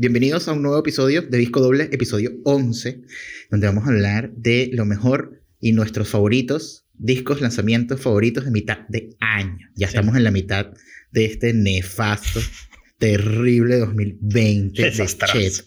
Bienvenidos a un nuevo episodio de Disco Doble, episodio 11, donde vamos a hablar de lo mejor y nuestros favoritos, discos, lanzamientos favoritos de mitad de año. Ya estamos en la mitad de este nefasto, terrible 2020 de Chet.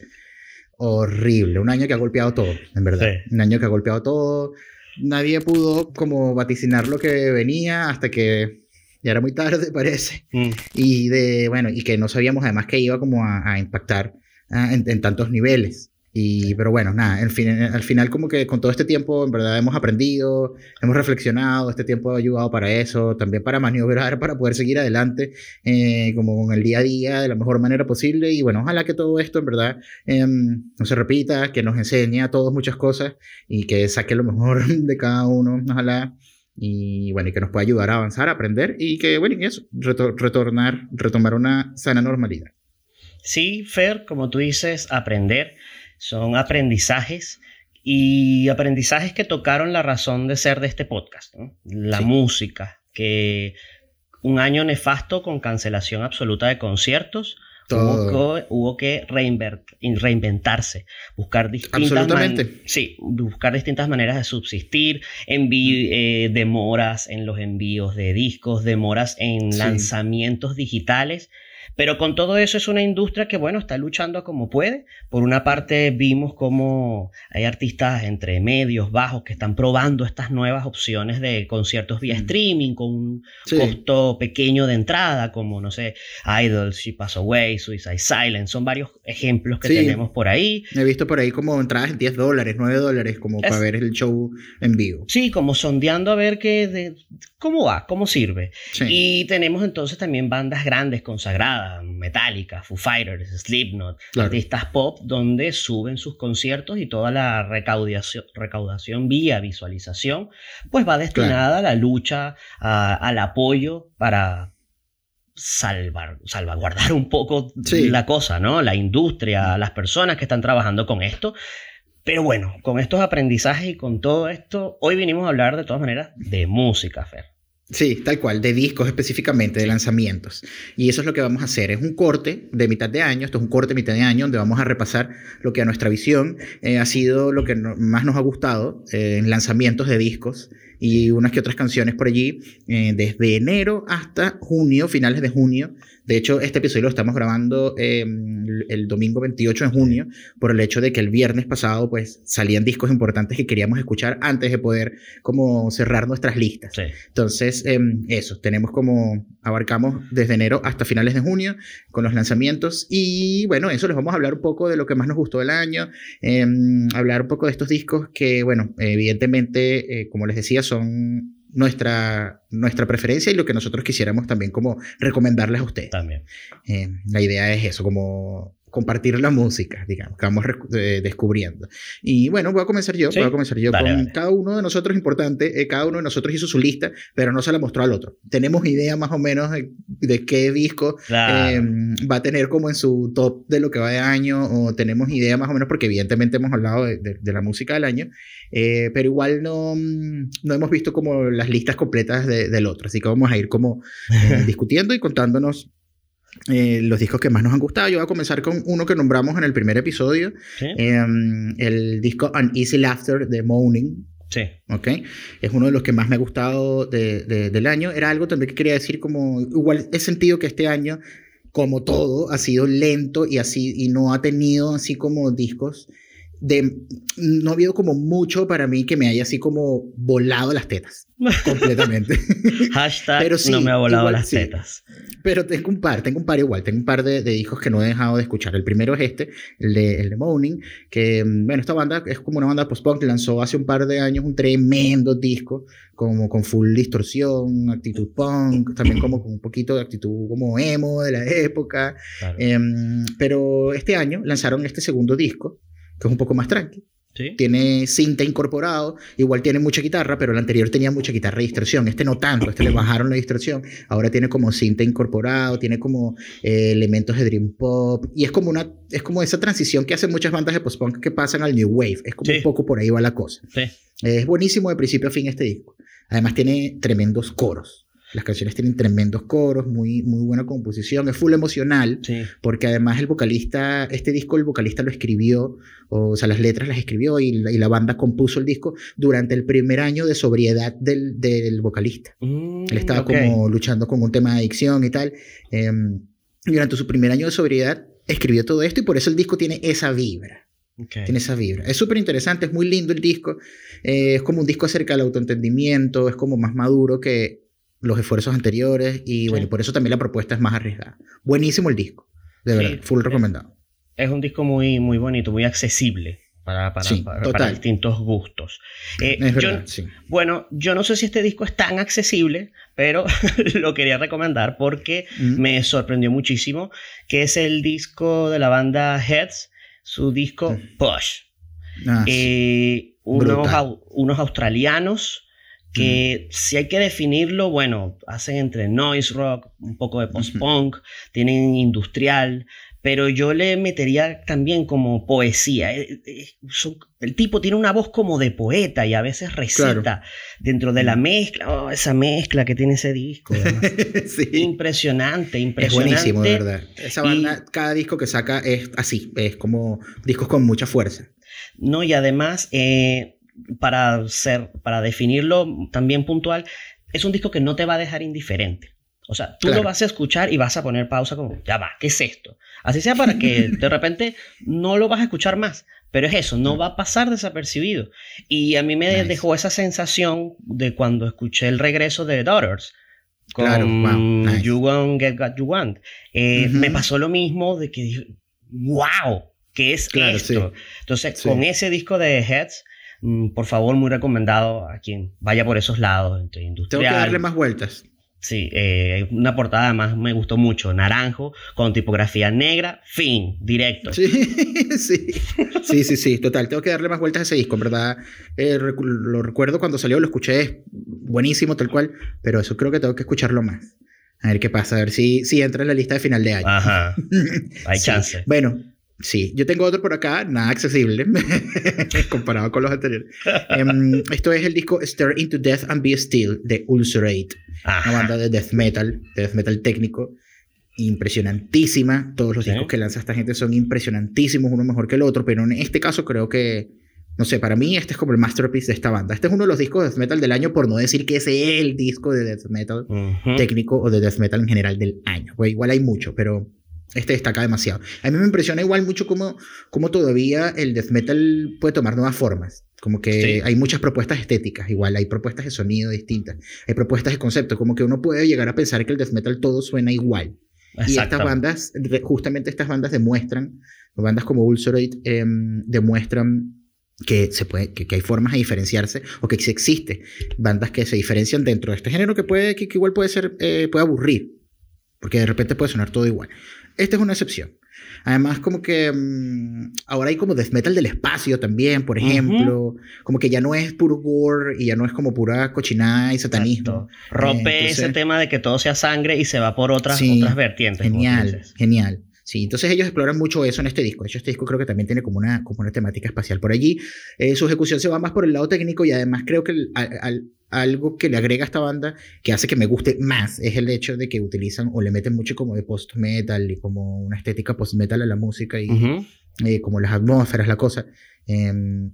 Horrible, un año que ha golpeado todo, en verdad. Un año que ha golpeado todo. Nadie pudo como vaticinar lo que venía hasta que ya era muy tarde, parece. Mm. Y de, bueno, y que no sabíamos además que iba como a, impactar ah, en, tantos niveles. Y, pero bueno, nada, al, fin, al final como que con todo este tiempo en verdad hemos aprendido, hemos reflexionado, este tiempo ha ayudado para eso, también para maniobrar, para poder seguir adelante eh, como con el día a día de la mejor manera posible. Y bueno, ojalá que todo esto en verdad em, no se repita, que nos enseñe a todos muchas cosas y que saque lo mejor de cada uno, ojalá y bueno, y que nos pueda ayudar a avanzar, a aprender y que, bueno, y eso, retornar, retomar una sana normalidad. Sí, Fer, como tú dices, aprender. Son aprendizajes y aprendizajes que tocaron la razón de ser de este podcast, la música, que un año nefasto con cancelación absoluta de conciertos, Hubo, que reinventarse, buscar distintas, sí, buscar distintas maneras de subsistir, eh, demoras en los envíos de discos, demoras en lanzamientos digitales pero con todo eso es una industria que, bueno, está luchando como puede. Por una parte vimos como hay artistas entre medios, bajos, que están probando estas nuevas opciones de conciertos vía mm. streaming con un costo pequeño de entrada, como, no sé, Idols, She Pass Away, Suicide Silence. Son varios ejemplos que tenemos por ahí. He visto por ahí como entradas en 10 dólares, 9 dólares, como para ver el show en vivo. Sí, como sondeando a ver qué, de, cómo va, cómo sirve. Y tenemos entonces también bandas grandes, consagradas Metallica, Foo Fighters, Slipknot, artistas pop, donde suben sus conciertos y toda la recaudación, recaudación vía visualización, pues va destinada a la lucha, al apoyo para salvar, salvaguardar un poco la cosa, ¿no? La industria, las personas que están trabajando con esto. Pero bueno, con estos aprendizajes y con todo esto, hoy vinimos a hablar de todas maneras de música, Fer. Sí, tal cual, de discos específicamente, de lanzamientos. Y eso es lo que vamos a hacer. Es un corte de mitad de año, esto es un corte de mitad de año donde vamos a repasar lo que a nuestra visión eh, ha sido lo que más nos ha gustado eh, en lanzamientos de discos y unas que otras canciones por allí, eh, desde enero hasta junio, finales de junio de hecho, este episodio lo estamos grabando em, el domingo 28 de junio por el hecho de que el viernes pasado pues salían discos importantes que queríamos escuchar antes de poder como cerrar nuestras listas. Entonces, em, eso, tenemos como, abarcamos desde enero hasta finales de junio con los lanzamientos y bueno, eso les vamos a hablar un poco de lo que más nos gustó del año, em, hablar un poco de estos discos que bueno, evidentemente, eh, como les decía, son nuestra, nuestra preferencia y lo que nosotros quisiéramos también como recomendarles a ustedes. También. Eh, la idea es eso, como compartir la música, digamos, que vamos eh, descubriendo. Y bueno, voy a comenzar yo, voy a comenzar yo con cada uno de nosotros importante, eh, cada uno de nosotros hizo su lista, pero no se la mostró al otro. Tenemos idea más o menos de, qué disco em, va a tener como en su top de lo que va de año, o tenemos idea más o menos, porque evidentemente hemos hablado de, la música del año, eh, pero igual no, no hemos visto como las listas completas del otro, así que vamos a ir como discutiendo y contándonos eh, los discos que más nos han gustado. Yo voy a comenzar con uno que nombramos en el primer episodio, em, el disco An Easy Laughter de Moaning. Sí. Ok. Es uno de los que más me ha gustado del año. Era algo también que quería decir como, igual he sentido que este año, como todo, ha sido lento y así, y no ha tenido así como discos de, no ha habido como mucho para mí que me haya así como volado las tetas. completamente. Hashtag pero no me ha volado las tetas. Pero tengo un par, tengo un par igual, tengo un par de, de discos que no he dejado de escuchar. El primero es este, el de, el de Moaning, que, mm, bueno, esta banda es como una banda post-punk, lanzó hace un par de años un tremendo disco, como con full distorsión, actitud punk, también como con un poquito de actitud como emo de la época. Em, pero este año lanzaron este segundo disco, que es un poco más tranqui. Tiene cinta incorporado, igual tiene mucha guitarra, pero el anterior tenía mucha guitarra y distorsión. Este no tanto, este le bajaron la distorsión. Ahora tiene como cinta incorporado, tiene como eh, elementos de dream pop y es como una es como esa transición que hacen muchas bandas de post-punk que pasan al new wave. Es como un poco por ahí va la cosa. Es buenísimo de principio a fin este disco. Además tiene tremendos coros. Las canciones tienen tremendos coros, muy, muy buena composición, es full emocional, porque además el vocalista, este disco el vocalista lo escribió, o, sea, las letras las escribió y la, banda compuso el disco durante el primer año de sobriedad del, del vocalista. Mm, Él estaba como luchando con un tema de adicción y tal. Em, durante su primer año de sobriedad escribió todo esto y por eso el disco tiene esa vibra. Tiene esa vibra. Es súper interesante, es muy lindo el disco. Eh, es como un disco acerca del autoentendimiento, es como más maduro que los esfuerzos anteriores y bueno, por eso también la propuesta es más arriesgada. Buenísimo el disco, de verdad, full recomendado. Es un disco muy, muy bonito, muy accesible para, para, distintos gustos. Eh, bueno, yo no sé si este disco es tan accesible, pero lo quería recomendar porque mm. me sorprendió muchísimo, que es el disco de la banda Heads, su disco mm. Push. Ah, eh, unos, unos, australianos que mm. si hay que definirlo, bueno, hacen entre noise rock, un poco de post-punk, tienen industrial, pero yo le metería también como poesía. Eh, eh, el tipo tiene una voz como de poeta y a veces recita dentro de la mezcla, oh, esa mezcla que tiene ese disco. Impresionante, impresionante. Es buenísimo, de verdad. Esa banda, cada disco que saca es así, es como discos con mucha fuerza. No, y además, eh, para, ser, para definirlo también puntual, es un disco que no te va a dejar indiferente. O sea, tú lo vas a escuchar y vas a poner pausa como, ya va, ¿qué es esto? Así sea para que de repente no lo vas a escuchar más. Pero es eso, no va a pasar desapercibido. Y a mí me dejó esa sensación de cuando escuché el regreso de Daughters con claro, You Won't Get What You Want. Eh, me pasó lo mismo de que dije, wow, ¿qué es esto? Entonces, con ese disco de Heads, por favor, muy recomendado a quien vaya por esos lados, entre industrial. Tengo que darle más vueltas. Sí, eh, una portada además me gustó mucho, naranjo, con tipografía negra, fin, directo. Sí, sí, sí, sí, sí, total, tengo que darle más vueltas a ese disco, en verdad. Eh, lo recuerdo cuando salió, lo escuché, buenísimo, tal cual, pero eso creo que tengo que escucharlo más. A ver qué pasa, a ver si, si entra en la lista de final de año. Ajá, hay chance. Bueno, Sí, yo tengo otro por acá, nada accesible comparado con los anteriores. Em, esto es el disco Stare Into Death and Be Still de Ulcerate, una banda de death metal, de death metal técnico, impresionantísima. Todos los discos que lanza esta gente son impresionantísimos, uno mejor que el otro, pero en este caso creo que, no sé, para mí este es como el masterpiece de esta banda. Este es uno de los discos de death metal del año, por no decir que es el disco de death metal técnico o de death metal en general del año. Pues igual hay mucho, pero este destaca demasiado. A mí me impresiona igual mucho cómo, cómo todavía el death metal puede tomar nuevas formas. Como que hay muchas propuestas estéticas, igual hay propuestas de sonido distintas, hay propuestas de concepto, como que uno puede llegar a pensar que el death metal todo suena igual. Y estas bandas, justamente estas bandas demuestran, bandas como Ulcerate em, demuestran que, se puede, que, hay formas de diferenciarse o que existe bandas que se diferencian dentro de este género que, puede, que, igual puede ser, eh, puede aburrir, porque de repente puede sonar todo igual. Esta es una excepción. Además, como que mm, ahora hay como death metal del espacio también, por ejemplo. Como que ya no es puro gore y ya no es como pura cochinada y satanismo. Rompe ese tema de que todo sea sangre y se va por otras, otras vertientes. Genial, genial. Sí, entonces ellos exploran mucho eso en este disco. De hecho, este disco creo que también tiene como una, como una temática espacial por allí. Eh, su ejecución se va más por el lado técnico y además creo que al, algo que le agrega a esta banda que hace que me guste más es el hecho de que utilizan o le meten mucho como de post-metal y como una estética post-metal a la música y eh, como las atmósferas, la cosa. Em,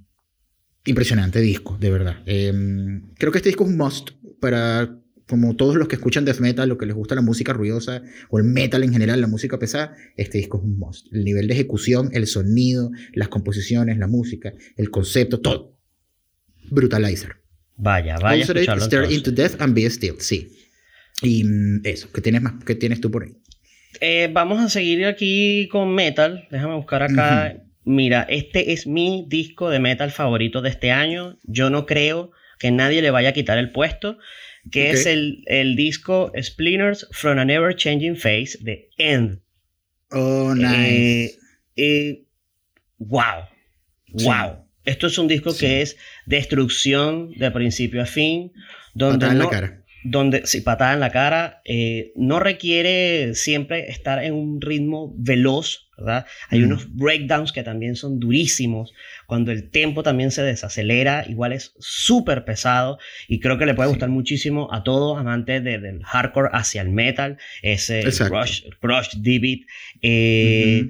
impresionante disco, de verdad. Em, creo que este disco es un must para como todos los que escuchan death metal o que les gusta la música ruidosa o el metal en general, la música pesada, este disco es un must. El nivel de ejecución, el sonido, las composiciones, la música, el concepto, todo. Brutalizer. Vaya, vaya. Stare into death and be still, sí. Y eso, ¿qué tienes, más, qué tienes tú por ahí? Eh, vamos a seguir aquí con metal. Déjame buscar acá. Mira, este es mi disco de metal favorito de este año. Yo no creo que nadie le vaya a quitar el puesto que es el, el, disco Splinters from a Never Changing Face de End. Oh, nice. Eh, wow. Wow. Esto es un disco que es destrucción de principio a fin. Donde patada en la cara. Donde, sí, patada en la cara. Eh, no requiere siempre estar en un ritmo veloz ¿verdad? Hay unos breakdowns que también son durísimos, cuando el tempo también se desacelera, igual es súper pesado y creo que le puede gustar muchísimo a todos amantes del hardcore hacia el metal, ese Rush, Rush D-Beat. Eh,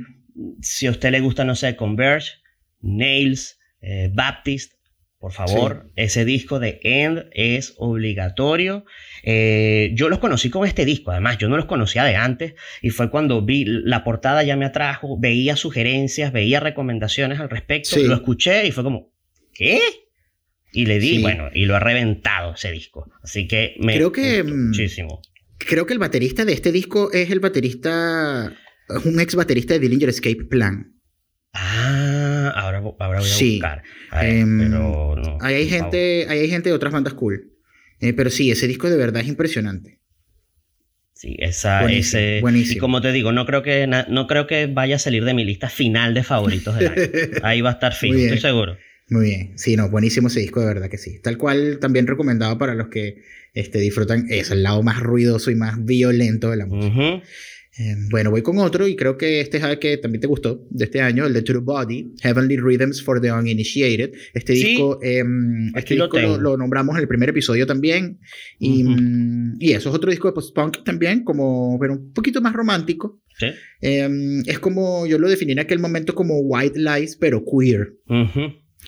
si a usted le gusta, no sé, Converge, Nails, eh, Baptist, por favor, ese disco de End es obligatorio. Eh, yo los conocí con este disco, además, yo no los conocía de antes y fue cuando vi la portada ya me atrajo, veía sugerencias, veía recomendaciones al respecto, lo escuché y fue como, ¿qué? Y le di, bueno, y lo ha reventado ese disco. Así que me creo que mm, muchísimo. Creo que el baterista de este disco es el baterista, es un ex baterista de Dillinger Escape Plan. Ah, ahora, ahora voy a buscar. Em, pero no, hay, gente, hay gente de otras bandas cool. Eh, pero sí, ese disco de verdad es impresionante. Sí, esa, buenísimo, ese. Buenísimo. Y como te digo, no creo, que, no creo que vaya a salir de mi lista final de favoritos del año. Ahí va a estar fijo, estoy seguro. Muy bien. Sí, no, buenísimo ese disco, de verdad que sí. Tal cual también recomendado para los que este, disfrutan. Es el lado más ruidoso y más violento de la música. Em, bueno, voy con otro y creo que este es el que también te gustó de este año, el de True Body, Heavenly Rhythms for the Uninitiated. Este disco, em, este disco lo, nombramos en el primer episodio también. Y, mm, y eso es otro disco de post-punk también, como, pero un poquito más romántico. ¿Sí? Em, es como, yo lo definí en aquel momento como White Lies, pero queer.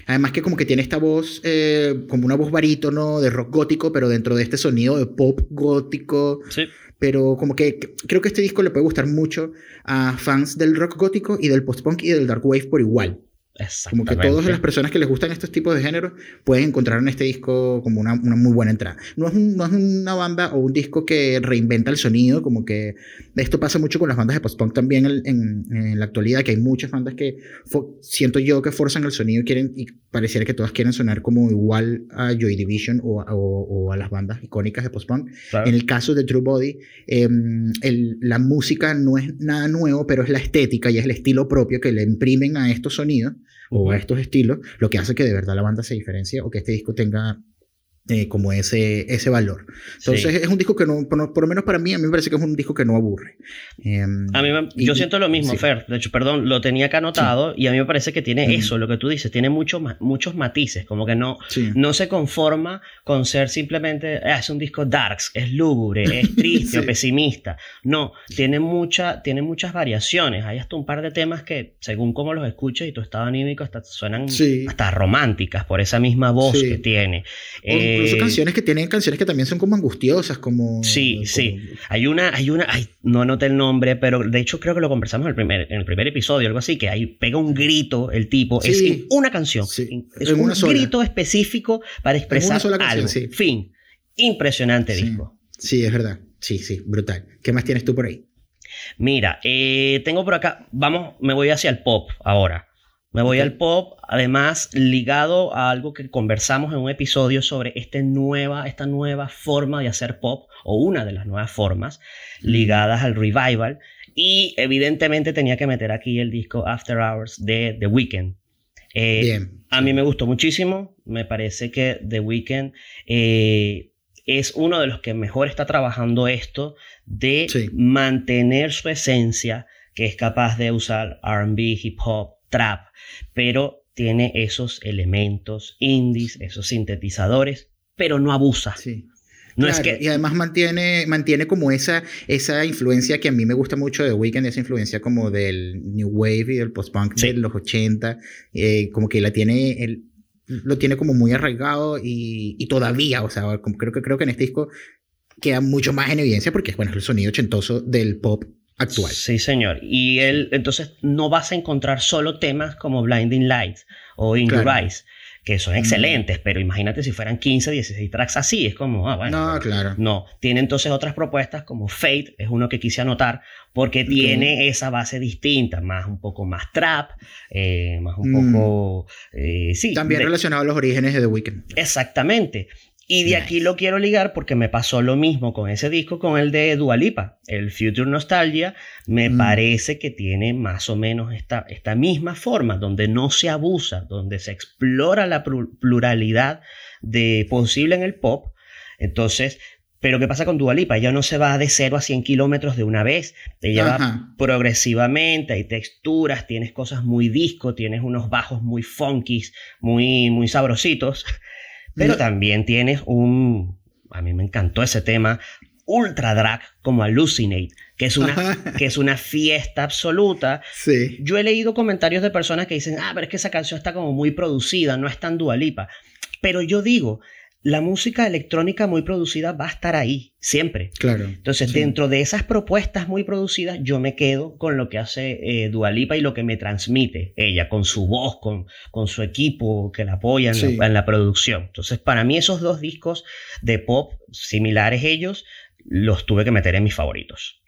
Además que como que tiene esta voz, eh, como una voz barítono de rock gótico, pero dentro de este sonido de pop gótico. Sí pero como que creo que este disco le puede gustar mucho a fans del rock gótico y del post-punk y del dark wave por igual. Como que todas las personas que les gustan estos tipos de géneros pueden encontrar en este disco como una, una muy buena entrada. No es, no es, una banda o un disco que reinventa el sonido, como que esto pasa mucho con las bandas de post-punk también en, en, la actualidad, que hay muchas bandas que siento yo que forzan el sonido quieren, y pareciera que todas quieren sonar como igual a Joy Division o, o, a las bandas icónicas de post-punk. En el caso de True Body, em, el, la música no es nada nuevo, pero es la estética y es el estilo propio que le imprimen a estos sonidos o a estos estilos, lo que hace que de verdad la banda se diferencie o que este disco tenga eh, como ese, ese valor. Entonces es un disco que no, por, lo menos para mí, a mí me parece que es un disco que no aburre. Em, a mí yo siento lo mismo, Fer. De hecho, perdón, lo tenía acá anotado y a mí me parece que tiene eso, lo que tú dices, tiene mucho, muchos matices, como que no, no se conforma con ser simplemente, ah, es un disco darks, es lúgubre, es triste o pesimista. No, tiene, mucha, tiene muchas variaciones. Hay hasta un par de temas que, según cómo los escuches y tu estado anímico, hasta suenan hasta románticas por esa misma voz que tiene. Eh, incluso eh, canciones que tienen canciones que también son como angustiosas, como... Sí, sí. Hay una, hay una, no anoté el nombre, pero de hecho creo que lo conversamos en el primer, en el primer episodio, algo así, que ahí pega un grito el tipo, es una canción, es un grito específico para expresar una algo. Fin. Impresionante disco. Sí, es verdad. Sí, sí, brutal. ¿Qué más tienes tú por ahí? Mira, eh, tengo por acá, vamos, me voy hacia el pop ahora. Me voy al pop, además ligado a algo que conversamos en un episodio sobre este nueva, esta nueva forma de hacer pop, o una de las nuevas formas, ligadas al revival. Y evidentemente tenía que meter aquí el disco After Hours de The Weeknd. Eh, a mí me gustó muchísimo, me parece que The Weeknd eh, es uno de los que mejor está trabajando esto de mantener su esencia, que es capaz de usar RB, hip hop, trap, pero tiene esos elementos indies, esos sintetizadores, pero no abusa. Sí. No es que... Y además mantiene, mantiene como esa, esa influencia que a mí me gusta mucho de Weekend, esa influencia como del New Wave y del post-punk de los 80, eh, como que la tiene, el, lo tiene como muy arraigado y, y todavía, o sea, creo, que, creo que en este disco queda mucho más en evidencia porque bueno, es el sonido ochentoso del pop actual. Sí, señor. Y él, entonces, no vas a encontrar solo temas como Blinding Lights o In Your Eyes, que son excelentes, pero imagínate si fueran 15, 16 tracks así, es como, ah, bueno. No, claro. No, tiene entonces otras propuestas como Fate, es uno que quise anotar, porque tiene esa base distinta, más un poco más trap, eh, más un mm. poco... Eh, sí. También relacionado a los orígenes de The Weeknd. Exactamente. Y de aquí lo quiero ligar porque me pasó lo mismo con ese disco, con el de Dualipa, el Future Nostalgia, me mm. parece que tiene más o menos esta, esta misma forma, donde no se abusa, donde se explora la pluralidad de posible en el pop. Entonces, Pero ¿qué pasa con Dualipa? Ella no se va de 0 a 100 kilómetros de una vez. Ella va progresivamente, hay texturas, tienes cosas muy disco, tienes unos bajos muy funky, muy, muy sabrositos. Pero también tienes un... A mí me encantó ese tema. Ultra drag como Hallucinate, que es una, que es una fiesta absoluta. Sí. Yo he leído comentarios de personas que dicen, ah, pero es que esa canción está como muy producida, no es tan Dualipa. Pero yo digo, la música electrónica muy producida va a estar ahí, siempre. Claro. Entonces, dentro de esas propuestas muy producidas, yo me quedo con lo que hace eh, Dualipa y lo que me transmite ella, con su voz, con, con su equipo que la apoya en, la, en la producción. Entonces, para mí, esos dos discos de pop, similares ellos, los tuve que meter en mis favoritos.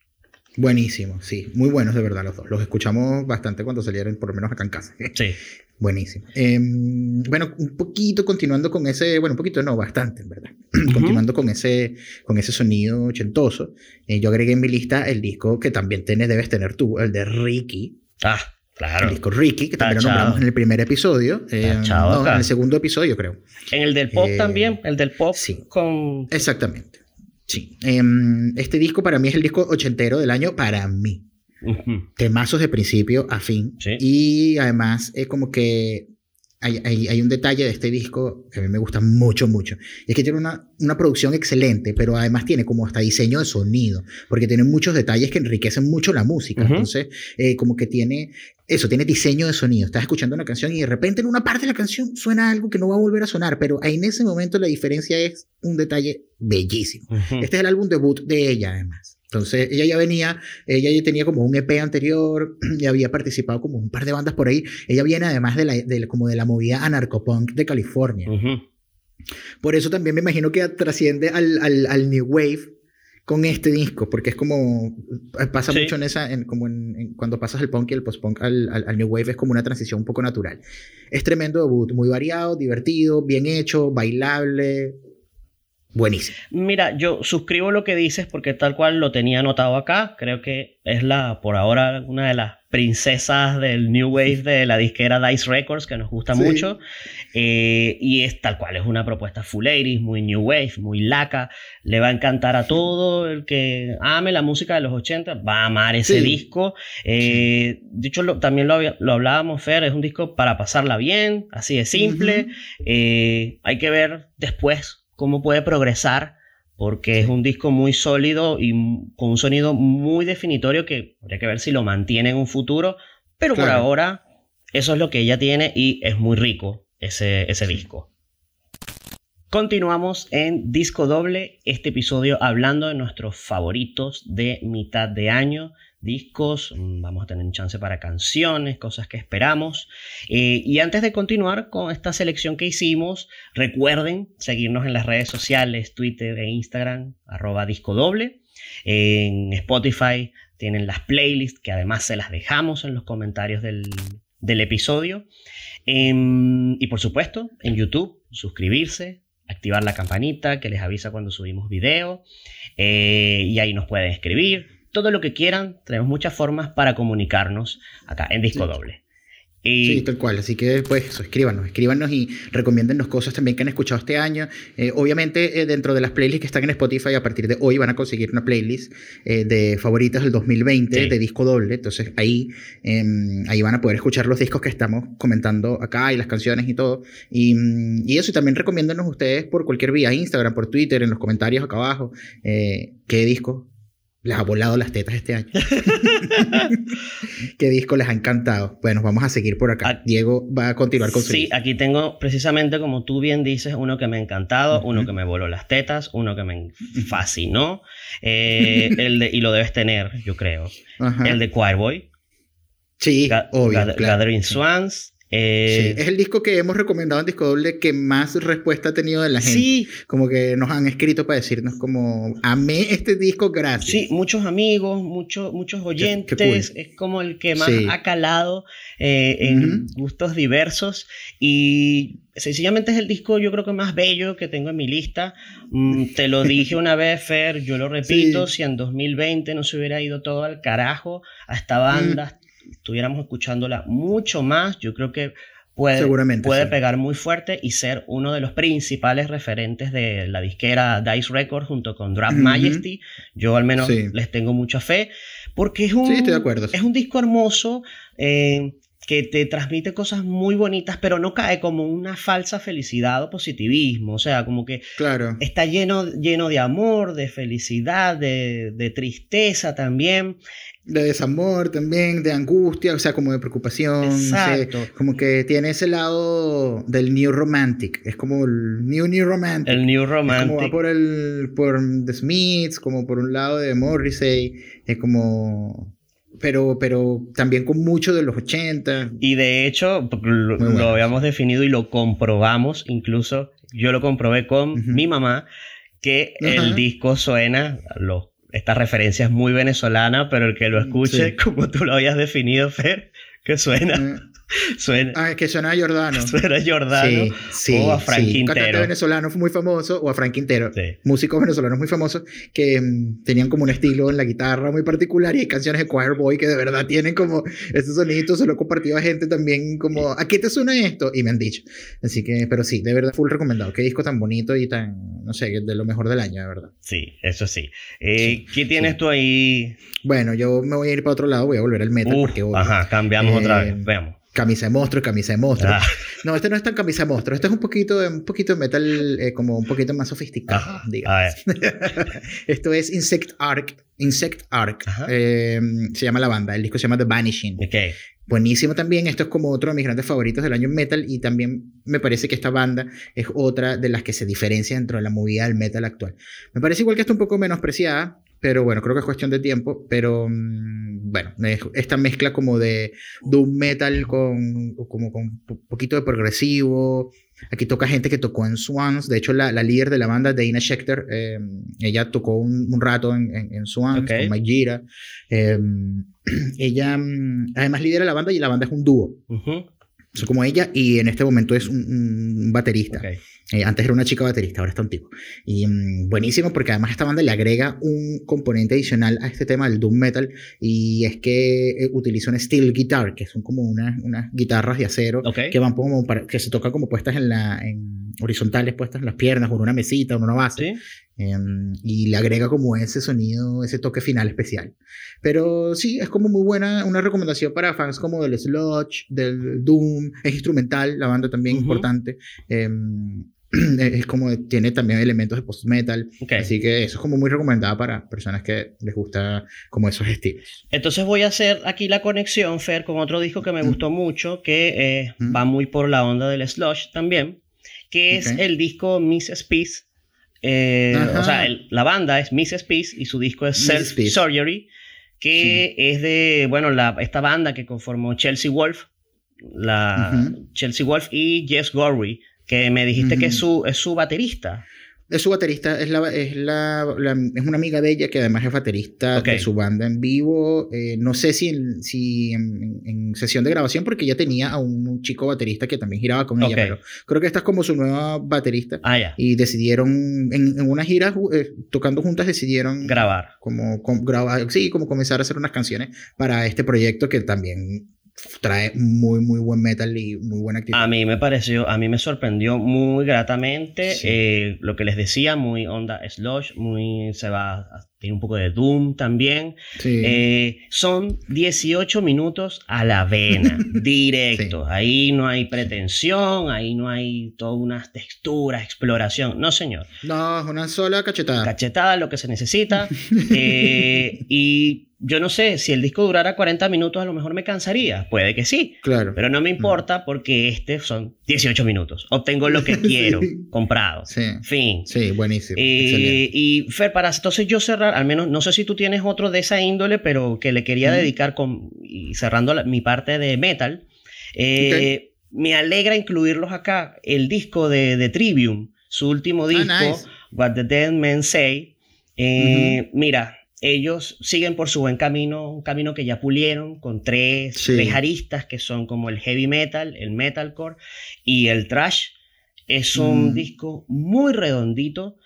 Buenísimo, sí, muy buenos de verdad los dos. Los escuchamos bastante cuando salieron, por lo menos acá en casa. Sí. Buenísimo. Em, bueno, un poquito continuando con ese, bueno, un poquito no, bastante, en verdad. Continuando con ese, con ese sonido ochentoso, eh, yo agregué en mi lista el disco que también tienes, debes tener tú, el de Ricky. Ah, claro. El disco Ricky, que también lo nombramos en el primer episodio. Eh, no, en el segundo episodio, creo. En el del pop eh, también, el del pop. Sí. Con... Exactamente. Sí. Em, este disco para mí es el disco ochentero del año para mí. Temazos de principio a fin. Y además es como que hay, hay, un detalle de este disco que a mí me gusta mucho, mucho. Y es que tiene una, una, producción excelente, pero además tiene como hasta diseño de sonido, porque tiene muchos detalles que enriquecen mucho la música. Entonces, eh, como que tiene eso, tiene diseño de sonido. Estás escuchando una canción y de repente en una parte de la canción suena algo que no va a volver a sonar, pero en ese momento la diferencia es un detalle bellísimo. Este es el álbum debut de ella, además. Entonces, ella ya venía, ella ya tenía como un EP anterior, ya había participado como un par de bandas por ahí. Ella viene además de la, como de la movida anarcopunk de California. Por eso también me imagino que trasciende al, al, New Wave con este disco, porque es como, pasa mucho en esa, en, como en, cuando pasas el punk y el post-punk al, al, New Wave es como una transición un poco natural. Es tremendo debut, muy variado, divertido, bien hecho, bailable, Buenísimo. Mira, yo suscribo lo que dices porque tal cual lo tenía anotado acá. Creo que es la, por ahora, una de las princesas del New Wave de la disquera Dice Records, que nos gusta mucho. Eh, y es tal cual, es una propuesta full 80 muy New Wave, muy laca. Le va a encantar a todo el que ame la música de los 80, va a amar ese disco. Eh, de hecho, también lo, lo, hablábamos, Fer, es un disco para pasarla bien, así de simple. Eh, hay que ver después cómo puede progresar, porque es un disco muy sólido y con un sonido muy definitorio que habría que ver si lo mantiene en un futuro, pero por ahora eso es lo que ella tiene y es muy rico ese, ese disco. Continuamos en disco doble, este episodio hablando de nuestros favoritos de mitad de año discos, vamos a tener un chance para canciones, cosas que esperamos. Eh, y antes de continuar con esta selección que hicimos, recuerden seguirnos en las redes sociales, Twitter e Instagram, arroba disco doble. En Spotify tienen las playlists que además se las dejamos en los comentarios del, episodio. y por supuesto, en YouTube, suscribirse, activar la campanita que les avisa cuando subimos video. Eh, y ahí nos pueden escribir, todo lo que quieran. Tenemos muchas formas para comunicarnos acá en Disco Doble. Sí, tal cual. Así que, pues, eso, escríbanos, escríbanos y recomiéndennos cosas también que han escuchado este año. Eh, obviamente, eh, dentro de las playlists que están en Spotify, a partir de hoy van a conseguir una playlist eh, de favoritas del 2020 de disco doble. Entonces, ahí, em, ahí van a poder escuchar los discos que estamos comentando acá y las canciones y todo. Y, y eso, y también recomiéndenos ustedes por cualquier vía, Instagram, por Twitter, en los comentarios acá abajo, qué disco les ha volado las tetas este año. ¿Qué disco les ha encantado? Bueno, vamos a seguir por acá. Diego va a continuar con su Sí, aquí tengo precisamente como tú bien dices, uno que me ha encantado, uno que me voló las tetas, uno que me fascinó, eh, el de, y lo debes tener, yo creo, el de Choirboy. Sí, obvio. Gathering Swans, eh, es el disco que hemos recomendado en Disco Doble que más respuesta ha tenido de la gente. Sí. Como que nos han escrito para decirnos como, amé este disco, gracias. Sí, muchos amigos, muchos muchos oyentes, es como el que más ha calado eh, en gustos diversos y sencillamente es el disco yo creo que más bello que tengo en mi lista. Mm, te lo dije una vez, Fer, yo lo repito, si en 2020 no se hubiera ido todo al carajo a esta banda, estuviéramos escuchándola mucho más. Yo creo que puede, puede pegar muy fuerte y ser uno de los principales referentes de la disquera Dice Records junto con Draft Majesty. Yo al menos les tengo mucha fe porque es un, Es un disco hermoso. Eh, que te transmite cosas muy bonitas, pero no cae como una falsa felicidad o positivismo. O sea, como que claro. está lleno, lleno de amor, de felicidad, de, de, tristeza también. De desamor también, de angustia, o sea, como de preocupación. Exacto. como que tiene ese lado del New Romantic. Es como el New New Romantic. El New Romantic. como va por, el, por The Smiths, como por un lado de Morrissey. Es como pero, pero también con mucho de los 80. Y de hecho, lo, habíamos definido y lo comprobamos, incluso yo lo comprobé con mi mamá, que el disco suena, lo, esta referencia es muy venezolana, pero el que lo escuche, como tú lo habías definido, Fer, que suena. Mm. Suena, ah, es que suena a Jordano. Suena a Jordano. Sí, o a Frank sí. Quintero. Cantante venezolano muy famoso, o a Frank Quintero. Músicos venezolanos muy famosos que mm, tenían como un estilo en la guitarra muy particular y hay canciones de Choir Boy que de verdad tienen como ese sonido. Se lo he compartido a gente también como, ¿a qué te suena esto? Y me han dicho. Así que, pero sí, de verdad, full recomendado. Qué disco tan bonito y tan, no sé, de lo mejor del año, de verdad. Sí, eso sí. Eh, ¿Qué tienes tú ahí? Bueno, yo me voy a ir para otro lado, voy a volver al metal porque... ajá, cambiamos otra vez, eh, veamos camisa de monstruo, camisa de monstruo. Ah. No, este no es tan camisa de monstruo. Este es un poquito de, un poquito de metal eh, como un poquito más sofisticado, digamos. Esto es Insect Arc. Insect Arc. Em, se llama la banda. El disco se llama The Vanishing. Okay. Buenísimo también. Esto es como otro de mis grandes favoritos del año en metal. Y también me parece que esta banda es otra de las que se diferencia dentro de la movida del metal actual. Me parece igual que está un poco menospreciada pero bueno, creo que es cuestión de tiempo. Pero mm, bueno, esta mezcla como de doom metal con, como con un poquito de progresivo. Aquí toca gente que tocó en Swans. De hecho, la, la líder de la banda, Dana Schechter, em, ella tocó un, un rato en, en, Swans con Mike Gira. Em, ella mm, además lidera la banda y la banda es un dúo. Uh como ella y en este momento es un, baterista. Eh, antes era una chica baterista, ahora está un tipo. Y mm, buenísimo porque además esta banda le agrega un componente adicional a este tema del doom metal y es que eh, utiliza un steel guitar, que son como unas, unas guitarras de acero que van como para, que se tocan como puestas en la en horizontales puestas en las piernas o en una mesita o en una base. Em, y le agrega como ese sonido, ese toque final especial. Pero sí, es como muy buena, una recomendación para fans como del sludge, del doom, es instrumental, la banda también importante. Es como tiene también elementos de post metal. Así que eso es como muy recomendado para personas que les gusta como esos estilos. Entonces voy a hacer aquí la conexión Fer con otro disco que me gustó mucho que eh, va muy por la onda del slush también que es el disco Miss Peace eh, o sea la banda es Miss Peace y su disco es Self Surgery que es de bueno la, esta banda que conformó Chelsea Wolf la Chelsea Wolf y Jess Gorry que me dijiste que es su, es su baterista. Es su baterista, es, la, es, la, es una amiga de ella que además es baterista de su banda en vivo. Eh, no sé si, en, si en, sesión de grabación, porque ya tenía a un chico baterista que también giraba con ella, pero creo que esta es como su nueva baterista. Ah, ya. Y decidieron, en, en una gira, eh, tocando juntas, decidieron grabar. Como, grabar, sí, como comenzar a hacer unas canciones para este proyecto que también trae muy, muy buen metal y muy buena actitud. A mí me pareció, a mí me sorprendió muy gratamente eh, lo que les decía, muy onda slush, muy, se va, tiene un poco de doom también. Eh, son 18 minutos a la vena, directo. Ahí no hay pretensión, ahí no hay todas unas texturas, exploración. No, señor. No, una sola cachetada. Cachetada, lo que se necesita. Eh, y yo no sé, si el disco durara 40 minutos a lo mejor me cansaría, puede que sí. Claro. Pero no me importa porque este son 18 minutos. Obtengo lo que quiero, comprado. Sí. Fin. Sí, buenísimo. Eh, y Fer, para entonces yo cerrar, al menos, no sé si tú tienes otro de esa índole, pero que le quería dedicar con, y cerrando mi parte de metal. Eh, me alegra incluirlos acá. El disco de, de Trivium, su último ah, disco, What the Dead Men Say. Eh, mira, ellos siguen por su buen camino, un camino que ya pulieron con tres, aristas que son como el heavy metal, el metalcore y el trash. Es un mm. disco muy redondito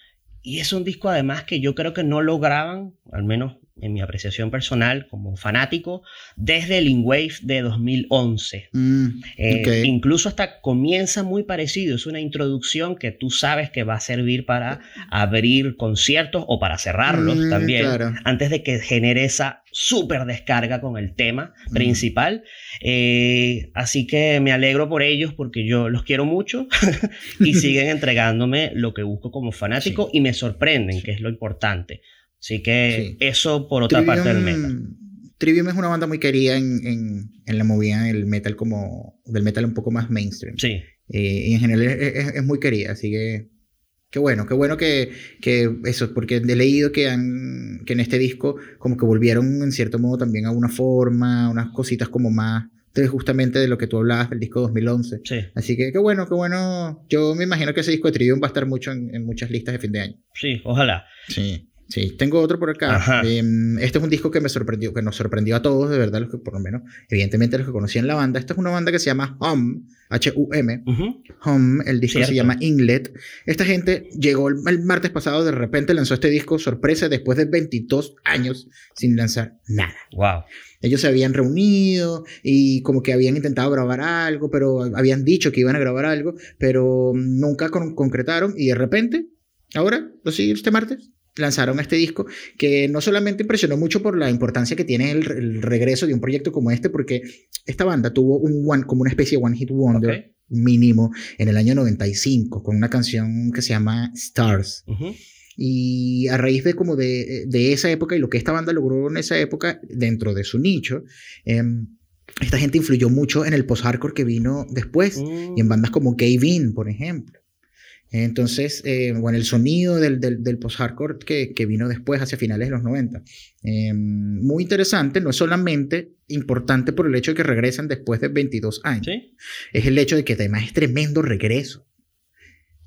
y es un disco además que yo creo que no lograban, al menos en mi apreciación personal como fanático, desde el In Wave de 2011. Mm, Eh, ok. Incluso hasta comienza muy parecido, es una introducción que tú sabes que va a servir para abrir conciertos o para cerrarlos Mm, también, claro. antes de que genere esa súper descarga con el tema principal. Eh, así que me alegro por ellos porque yo los quiero mucho y siguen entregándome lo que busco como fanático y me sorprenden, que es lo importante. Así que Sí. eso por otra parte del metal. Trivium es una banda muy querida en, en, en la movida del metal como del metal un poco más mainstream. Sí, Eh, y en general es, es- es muy querida, así que qué bueno, qué bueno que, que eso, porque he leído que, han, que en este disco como que volvieron en cierto modo también a una forma, unas cositas como más, de justamente de lo que tú hablabas del disco 2011. sí, Así que qué bueno, qué bueno. Yo me imagino que ese disco de Trivium va a estar mucho en, en muchas listas de fin de año. sí, ojalá. Sí, sí. Tengo otro por acá. Em, este es un disco que me sorprendió, que nos sorprendió a todos, de verdad, los que por lo menos, evidentemente los que conocían la banda. Esta es una banda que se llama Hum, H-U-M. Ujú. Hum, el disco Cierto. se llama Inlet. Esta gente llegó el, el martes pasado, de repente lanzó este disco sorpresa después de 22 años sin lanzar nada. Wow. Ellos se habían reunido y como que habían intentado grabar algo, pero habían dicho que iban a grabar algo, pero nunca con- concretaron y de repente, ahora, lo sigue este martes, lanzaron este disco que no solamente impresionó mucho por la importancia que tiene el, el regreso de un proyecto como este, porque esta banda tuvo un one, como una especie de one hit wonder mínimo en el año 95 con una canción que se llama Stars. Y a raíz de como de, de esa época y lo que esta banda logró en esa época dentro de su nicho, em, esta gente influyó mucho en el post-hardcore que vino después y en bandas como Cave In, por ejemplo. Entonces, eh, bueno, el sonido del, del, del post-hardcore que, que vino después, hacia finales de los 90. Eh, muy interesante, no es solamente importante por el hecho de que regresan después de 22 años, Sí. es el hecho de que además es tremendo regreso.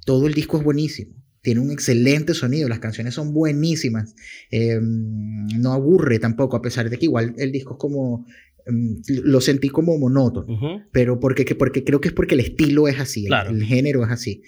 Todo el disco es buenísimo. Tiene un excelente sonido, las canciones son buenísimas. Eh, no aburre tampoco, a pesar de que igual el disco es como. mm, lo sentí como monótono, Ujú. pero porque, que- porque creo que es porque el estilo es así, el- Claro. el, género es así.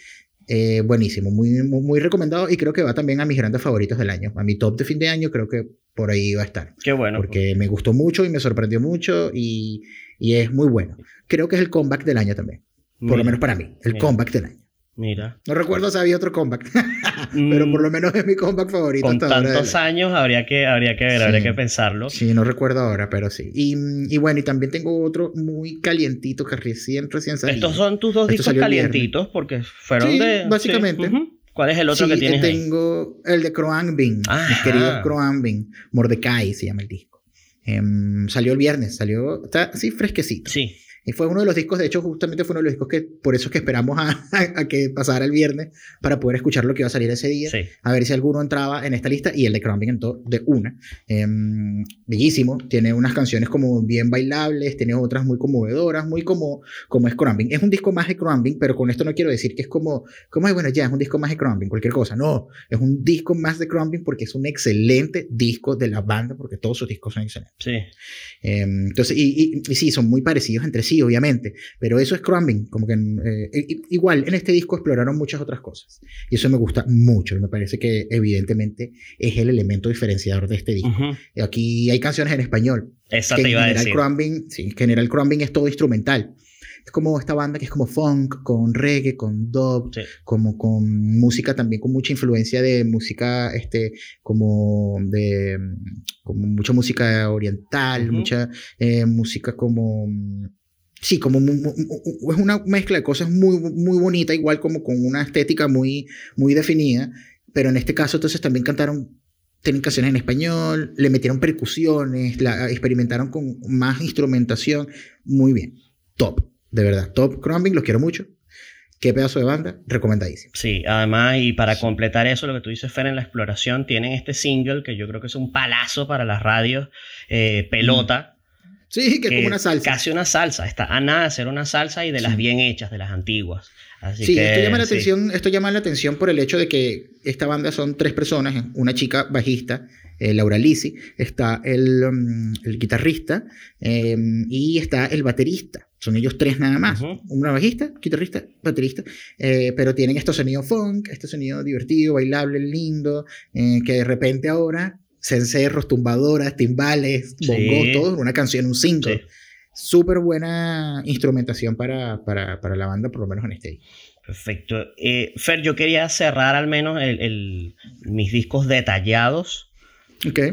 Eh, buenísimo, muy, muy, muy recomendado y creo que va también a mis grandes favoritos del año. A mi top de fin de año creo que por ahí va a estar. Qué bueno. Porque me gustó mucho y me sorprendió mucho y, y es muy bueno. Creo que es el comeback del año también. Por lo menos para mí, el Mira. comeback del año. Mira. No recuerdo si había otro comeback, pero Mm, por lo menos es mi comeback favorito. Con hasta tantos año. años habría que, habría que ver, Sí. habría que pensarlo. Sí, no recuerdo ahora, pero sí. Y, y bueno, y también tengo otro muy calientito que recién, recién salió. Estos son tus dos Esto discos calientitos porque fueron Sí, de. básicamente. ujú. ¿Cuál es el otro Sí, que tienes ahí? tengo el de Croambin, mis Ajá. queridos Croambin. Mordecai se llama el disco. Em, salió el viernes, salió, está así fresquecito. Sí. Y fue uno de los discos, de hecho, justamente fue uno de los discos que, por eso es que esperamos a, a que pasara el viernes para poder escuchar lo que iba a salir ese día. Sí. A ver si alguno entraba en esta lista y el de Crumbing entró de una. Em, bellísimo, tiene unas canciones como bien bailables, tiene otras muy conmovedoras, muy como, como es Crumbing. Es un disco más de Crumbing, pero con esto no quiero decir que es como, como "Ay, bueno, ya es un disco más de Crumbing, cualquier cosa. No, es un disco más de Crumbing porque es un excelente disco de la banda, porque todos sus discos son excelentes. Sí. Eh, entonces, y, y- y sí, son muy parecidos entre sí, obviamente, pero eso es Crumbing, como que eh, igual en este disco exploraron muchas otras cosas y eso me gusta mucho y me parece que evidentemente es el elemento diferenciador de este disco. Aquí hay canciones en español, Esa que te en iba a general decir. Crumbing, sí, en general Crumbing es todo instrumental. Es como esta banda que es como funk, con reggae, con dub, Sí. como con música también con mucha influencia de música este como de como mucha música oriental mucha eh, música como sí como es una mezcla de cosas muy muy bonita igual como con una estética muy muy definida pero en este caso entonces también cantaron tienen canciones en español le metieron percusiones la experimentaron con más instrumentación muy bien top de verdad top Crumbing los quiero mucho Qué pedazo de banda, recomendadísimo. Sí, además, y para completar eso, lo que tú dices, Fer, en la exploración, tienen este single que yo creo que es un palazo para las radios, eh, Pelota. Sí, que es como una salsa. Casi una salsa. Está a nada de hacer una salsa y de las Sí. bien hechas, de las antiguas. Así Sí, que, esto llama la sí. atención, esto llama la atención por el hecho de que esta banda son tres personas, una chica bajista, eh, Laura Lisi, está el, um, el guitarrista eh, y está el baterista. Son ellos tres nada más. Una bajista, guitarrista, baterista, eh, pero tienen este sonido funk, este sonido divertido, bailable, lindo, eh, que de repente ahora cencerros, tumbadoras, timbales, bongos, todo en una canción, un cinco. Súper buena instrumentación para, para, para, la banda, por lo menos en este Perfecto. Eh, Fer, yo quería cerrar al menos el, mis discos detallados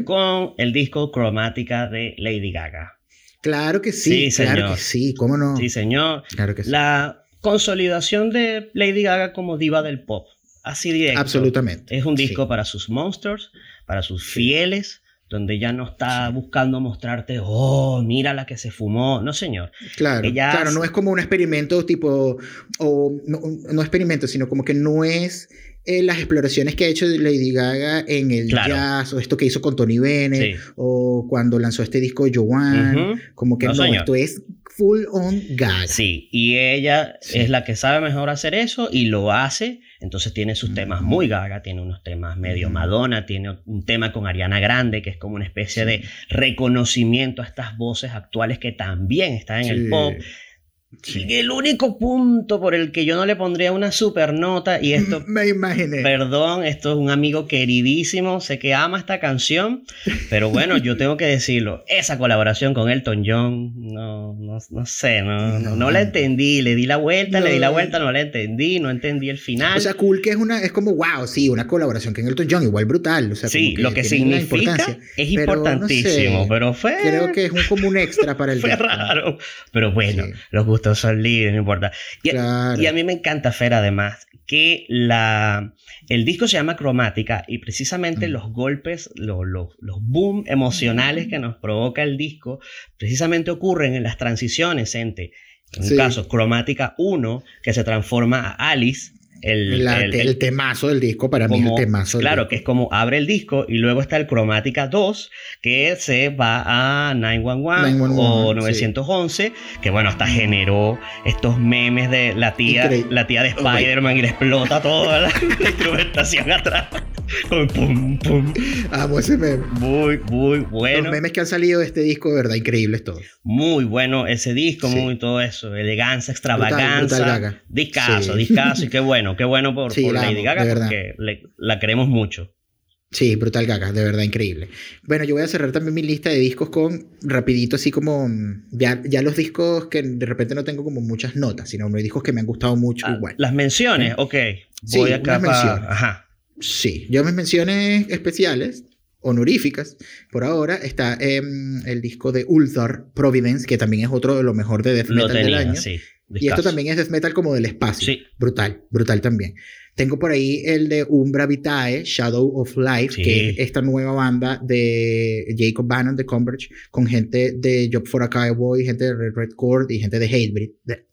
con el disco Cromática de Lady Gaga. Claro que sí, sí claro que sí, ¿cómo no? Sí, señor. Claro que sí. La consolidación de Lady Gaga como diva del pop, así directo. Absolutamente. Es un disco para sus monsters, para sus fieles, donde ya no está buscando mostrarte, oh, mira la que se fumó. No, señor. Claro, claro, no es como un experimento tipo, o no, no experimento, sino como que no es eh, las exploraciones que ha hecho Lady Gaga en el jazz, o esto que hizo con Tony Bennett, o cuando lanzó este disco Joanne, como que no, esto es full on Gaga. Sí, y ella es la que sabe mejor hacer eso y lo hace entonces tiene sus temas muy gaga, tiene unos temas medio Madonna, tiene un tema con Ariana Grande, que es como una especie de reconocimiento a estas voces actuales que también están en el pop. El único punto por el que yo no le pondría una super nota, y esto. Me imaginé. Perdón, esto es un amigo queridísimo, sé que ama esta canción, pero bueno, yo tengo que decirlo. Esa colaboración con Elton John, no, no, no sé, no, no, la entendí. Le di la vuelta, le di la vuelta, no la entendí, no entendí el final. O sea, cool que es una, es como, wow, sí, una colaboración con Elton John, igual brutal. O sea, sí, lo que significa es importantísimo, pero fue. Creo que es un, como un extra para el. fue raro, pero bueno, los son libres, no importa. Y, a mí me encanta Fer, además, que la, el disco se llama Cromática y precisamente mm. los golpes, los boom emocionales que nos provoca el disco, precisamente ocurren en las transiciones entre, en un caso, Cromática 1, que se transforma a Alice, el, el, temazo del disco, para mí el temazo. Claro, que es como abre el disco y luego está el Cromática 2, que se va a 911, o 911, que bueno, hasta generó estos memes de la tía, la tía de Spider-Man y le explota toda la, instrumentación atrás. pum, pum. Amo ese meme. Muy, muy bueno. Los memes que han salido de este disco, de verdad, increíbles todos. Muy bueno ese disco, muy todo eso. Elegancia, extravaganza. discaso, discaso, y qué bueno qué bueno por, Lady Gaga, porque la queremos mucho. Sí, brutal Gaga, de verdad increíble. Bueno, yo voy a cerrar también mi lista de discos con rapidito, así como mm, ya, ya los discos que de repente no tengo como muchas notas, sino los discos que me han gustado mucho ah, igual. Las menciones, ok. Voy acá Ajá. Sí, yo mis menciones especiales, honoríficas, por ahora, está el disco de Ulthar Providence, que también es otro de lo mejor de death metal del año. Sí. Y esto también es death metal como del espacio. Sí. Brutal, brutal también. Tengo por ahí el de Umbra Vitae, Shadow of Life, que es esta nueva banda de Jacob Bannon de Converge, con gente de Job for a Cowboy, gente de Red Red y gente de Hatebreed. De,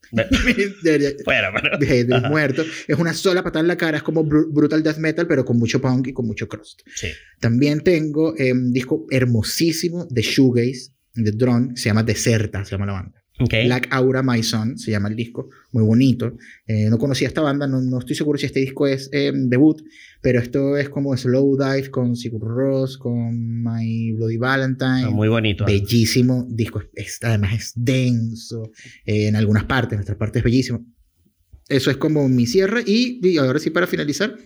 de, muerto. Es una sola patada en la cara, es como brutal death metal, pero con mucho punk y con mucho crust. Sí. También tengo un em, disco hermosísimo de Shoegaze, de Drone, se llama Deserta, se llama la banda. Black Aura My Son se llama el disco, muy bonito. Eh, no conocía esta banda, no, no, estoy seguro si este disco es eh, debut, pero esto es como Slow Dive con Sigur Ross, con My Bloody Valentine. Ah, muy bonito. Bellísimo disco, además es denso eh, en algunas partes, en otras partes es bellísimo. Eso es como mi cierre y, y ahora sí para finalizar,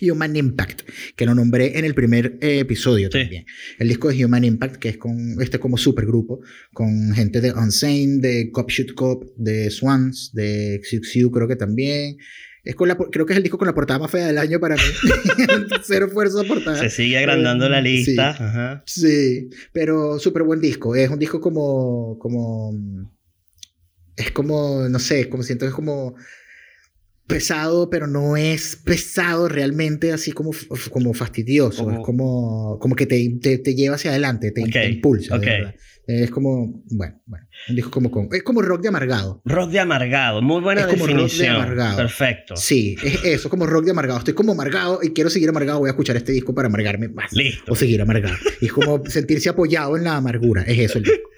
Human Impact, que lo nombré en el primer eh, episodio también. El disco de Human Impact, que es con este como supergrupo, con gente de Unsane, de Cop Shoot Cop, de Swans, de Xiu creo que también. Es con la, creo que es el disco con la portada más fea del año para mí. Cero esfuerzo de portada. Se sigue agrandando la lista. Sí, sí pero súper buen disco. Es un disco como, como, es como, no sé, como siento que es como pesado, pero no es pesado realmente así como, como fastidioso. Es como, como que te, te, lleva hacia adelante, te, impulsa. Es como, bueno, bueno, un disco como, es como rock de amargado. Rock de amargado, muy buena es como Rock de amargado. Perfecto. Sí, es eso, como rock de amargado. Estoy como amargado y quiero seguir amargado, voy a escuchar este disco para amargarme más. Listo. O seguir amargado. Y es como sentirse apoyado en la amargura, es eso el disco.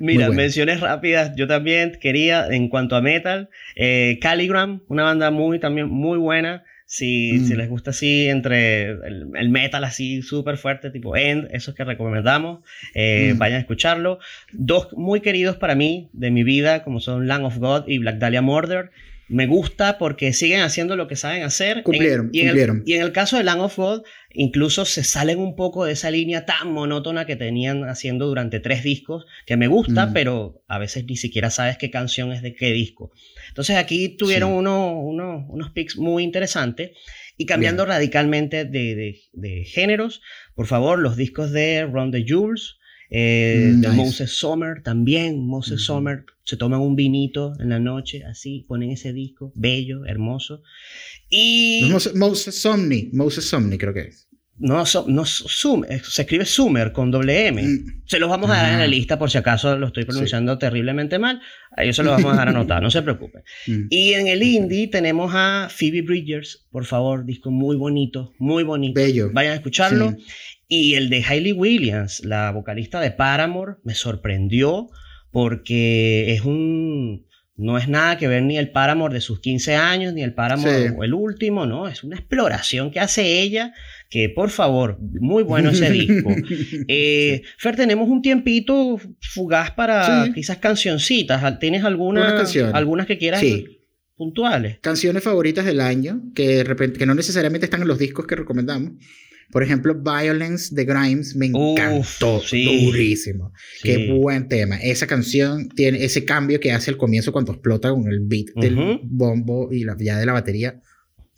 Mira, menciones rápidas. Yo también quería, en cuanto a metal, eh, Caligram, una banda muy, también muy buena. Si, si mm. les gusta así, entre el, metal así súper fuerte, tipo End, esos que recomendamos, eh, mm. vayan a escucharlo. Dos muy queridos para mí, de mi vida, como son Land of God y Black Dahlia Murder. me gusta porque siguen haciendo lo que saben hacer. Cumplieron, y, en cumplieron. El, y en el caso de Land of God, incluso se salen un poco de esa línea tan monótona que tenían haciendo durante tres discos, que me gusta, Mm. pero a veces ni siquiera sabes qué canción es de qué disco. Entonces aquí tuvieron Sí. uno, uno- unos picks muy interesantes. Y cambiando radicalmente de, de- de géneros, por favor, los discos de Ron the Jules, eh, Mm, de nice. Moses Sommer también. Moses Ujú. Sommer se toman un vinito en la noche, así, ponen ese disco, bello, hermoso. Y. Moses, Moses Somni, Moses Somni creo que es. No, so- no se escribe Summer con doble M. Mm, Se los vamos a dar en la Ah. lista por si acaso lo estoy pronunciando terriblemente mal. A ellos se los vamos a dejar anotado, no se preocupen. mm. Y en el indie tenemos a Phoebe Bridgers, por favor, disco muy bonito, muy bonito. Bello. Vayan a escucharlo. Sí. Y el de Hailey Williams, la vocalista de Paramore, me sorprendió porque es un... No es nada que ver ni el Paramore de sus 15 años, ni el Paramore Sí. o el último, ¿no? Es una exploración que hace ella, que por favor, muy bueno ese disco. Eh, Fer, tenemos un tiempito fugaz para Sí. quizás cancioncitas. ¿Tienes alguna, algunas que quieras Sí. puntuales? Canciones favoritas del año que, de repente, que no necesariamente están en los discos que recomendamos. Por ejemplo, Violence de Grimes me Uf, encantó. sí. Durísimo. Qué Sí. buen tema. Esa canción tiene ese cambio que hace al comienzo cuando explota con el beat del Ujú. bombo y la, ya de la batería.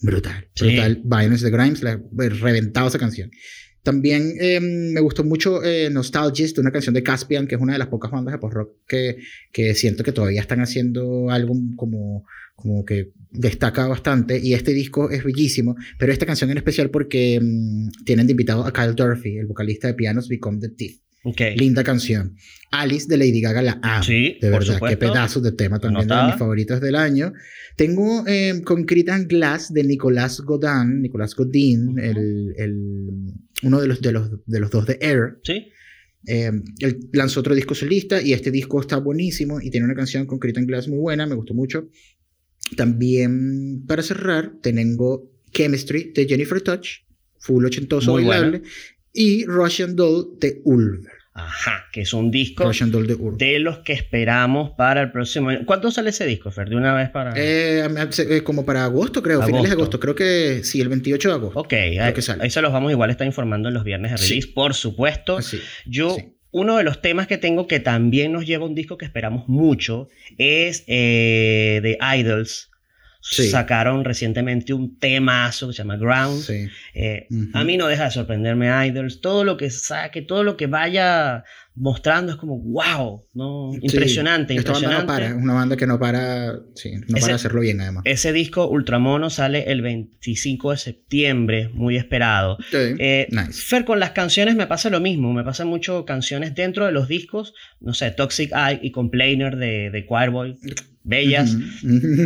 Brutal. Sí. Brutal. Violence de Grimes, la, reventado esa canción. También eh, me gustó mucho eh, Nostalgist, una canción de Caspian, que es una de las pocas bandas de post-rock que, que siento que todavía están haciendo algo como, que destaca bastante. Y este disco es bellísimo, pero esta canción en especial porque mm, tienen de invitado a Kyle Durfee, el vocalista de Pianos Become the Thief. Ok. Linda canción. Alice de Lady Gaga la amo. Sí, de por verdad, qué pedazos de tema también de mis favoritos del año. Tengo eh, Concrete and Glass de Nicolas Godin, Nicolas Godin, el, el- uno de los, de, los, de los dos de Air. Sí. Eh, él lanzó otro disco solista y este disco está buenísimo y tiene una canción Concrete and Glass muy buena, me gustó mucho. También, para cerrar, tengo Chemistry de Jennifer Touch, full ochentoso Muy bailable, y Russian Doll de Ulver. Ajá, que es un disco de los que esperamos para el próximo año. ¿Cuánto sale ese disco, Fer? De una vez para... Eh, eh, como para agosto, creo, finales de Agosto. Creo que sí, el 28 de agosto. ok, ahí, se los vamos igual a estar informando en los viernes de Sí. release, por supuesto. Así. Yo, sí. uno de los temas que tengo que también nos lleva a un disco que esperamos mucho es eh, de Idols. Sí. Sacaron recientemente un temazo que se llama Ground. Sí. Eh. A mí no deja de sorprenderme Idols. Todo lo que saque, todo lo que vaya mostrando es como wow, ¿no? Sí. Impresionante, banda impresionante. no para, es una banda que no para, sí, no Ese- para hacerlo bien además. Ese disco Ultramono sale el 25 de septiembre, muy esperado. Sí. Eh, nice. Fer, con las canciones me pasa lo mismo, me pasa mucho canciones dentro de los discos, no sé, Toxic Eye y Complainer de, de Choirboy, bellas,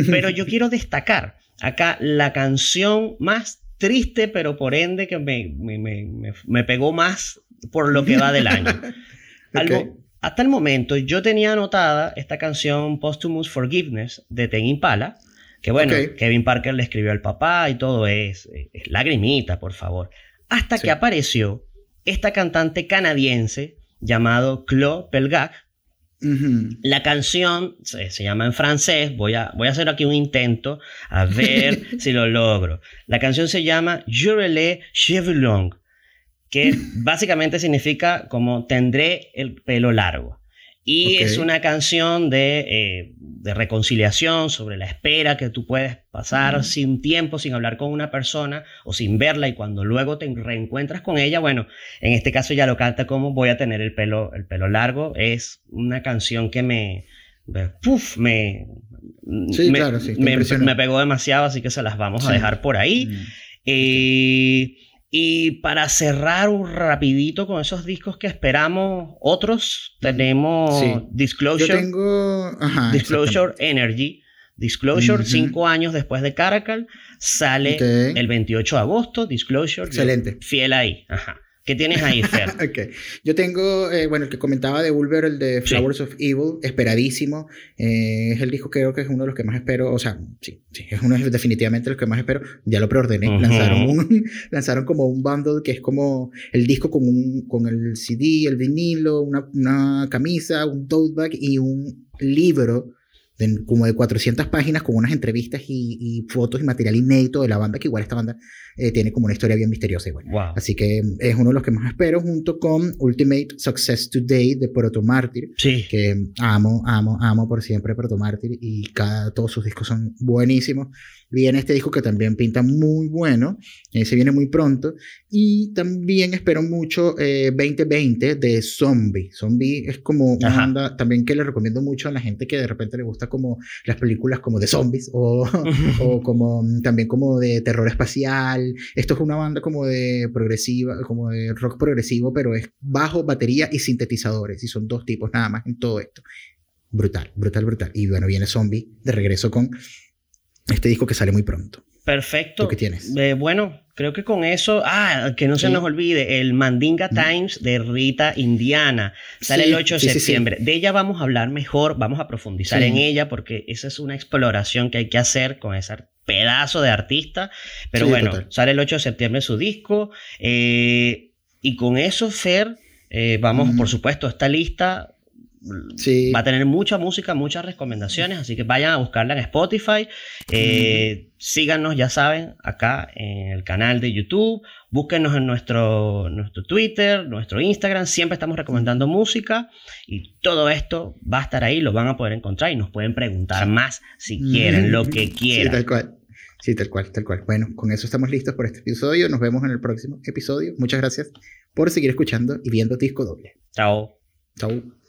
pero yo quiero destacar acá la canción más triste, pero por ende que me, me, me- me- pegó más por lo que va del año. Algo- hasta el momento yo tenía anotada esta canción Posthumous Forgiveness de Ten Impala, que bueno. Kevin Parker le escribió al papá y todo es, es lagrimita, por favor. Hasta Sí. que apareció esta cantante canadiense llamado Chloe La canción se, se llama en francés, voy a, voy a hacer aquí un intento a ver si lo logro. La canción se llama Jurele Cheveux Longs, que básicamente significa como tendré el pelo largo. Y es una canción de, eh, de reconciliación sobre la espera que tú puedes pasar sin tiempo, sin hablar con una persona o sin verla y cuando luego te reencuentras con ella, bueno, en este caso ya lo canta como voy a tener el pelo, el pelo largo. Es una canción que me... Puf, me, Sí, me, claro, sí, me, me pegó demasiado, así que se las vamos a dejar por ahí. Mm. Eh, y para cerrar un rapidito con esos discos que esperamos, otros tenemos Sí. Yo Disclosure, tengo. Ajá, Disclosure Energy. Disclosure, cinco años después de Caracal, sale el 28 de agosto. Disclosure, Excelente. fiel ahí. Ajá. ¿Qué tienes ahí, Fer? Ok. Yo tengo, eh, bueno, el que comentaba de Ulver, el de Sí. Flowers of Evil, esperadísimo. Eh, es el disco que creo que es uno de los que más espero. O sea, sí, sí, es uno de definitivamente los que más espero. Ya lo preordené. Ujú. Lanzaron, un, lanzaron como un bundle que es como el disco con, un, con el CD, el vinilo, una, una camisa, un tote bag y un libro como de 400 páginas con unas entrevistas y, fotos y material inédito de la banda, que igual esta banda eh, tiene como una historia bien misteriosa. Igual. Así que es uno de los que más espero, junto con Ultimate Success Today de Proto Martyr, sí. que amo, amo, amo por siempre Proto Martyr y cada, todos sus discos son buenísimos. Viene este disco que también pinta muy bueno, se viene muy pronto. Y también espero mucho 2020 eh, de Zombie. Zombie es como una banda también que le recomiendo mucho a la gente que de repente le gusta como las películas como de zombies o, o como también como de terror espacial. Esto es una banda como de progresiva, como de rock progresivo, pero es bajo, batería y sintetizadores. Y son dos tipos nada más en todo esto. Brutal, brutal, brutal. Y bueno, viene Zombie de regreso con este disco que sale muy pronto. Perfecto. ¿Qué tienes? Eh, bueno, creo que con eso, ah, que no se nos olvide, el Mandinga Times de Rita Indiana sale el 8 de septiembre. de ella vamos a hablar mejor, vamos a profundizar en ella porque esa es una exploración que hay que hacer con ese pedazo de artista. Pero bueno, sale el 8 de septiembre su disco. Eh, y con eso, Fer, eh, vamos, por supuesto, esta lista Va a tener mucha música, muchas recomendaciones, así que vayan a buscarla en Spotify. Eh, síganos, ya saben, acá en el canal de YouTube. Búsquenos en nuestro, nuestro Twitter, nuestro Instagram. Siempre estamos recomendando música y todo esto va a estar ahí, lo van a poder encontrar y nos pueden preguntar más si quieren, lo que quieran. Sí, tal cual. Sí, tal cual, tal cual. Bueno, con eso estamos listos por este episodio. Nos vemos en el próximo episodio. Muchas gracias por seguir escuchando y viendo Disco Doble. Chao. Chao.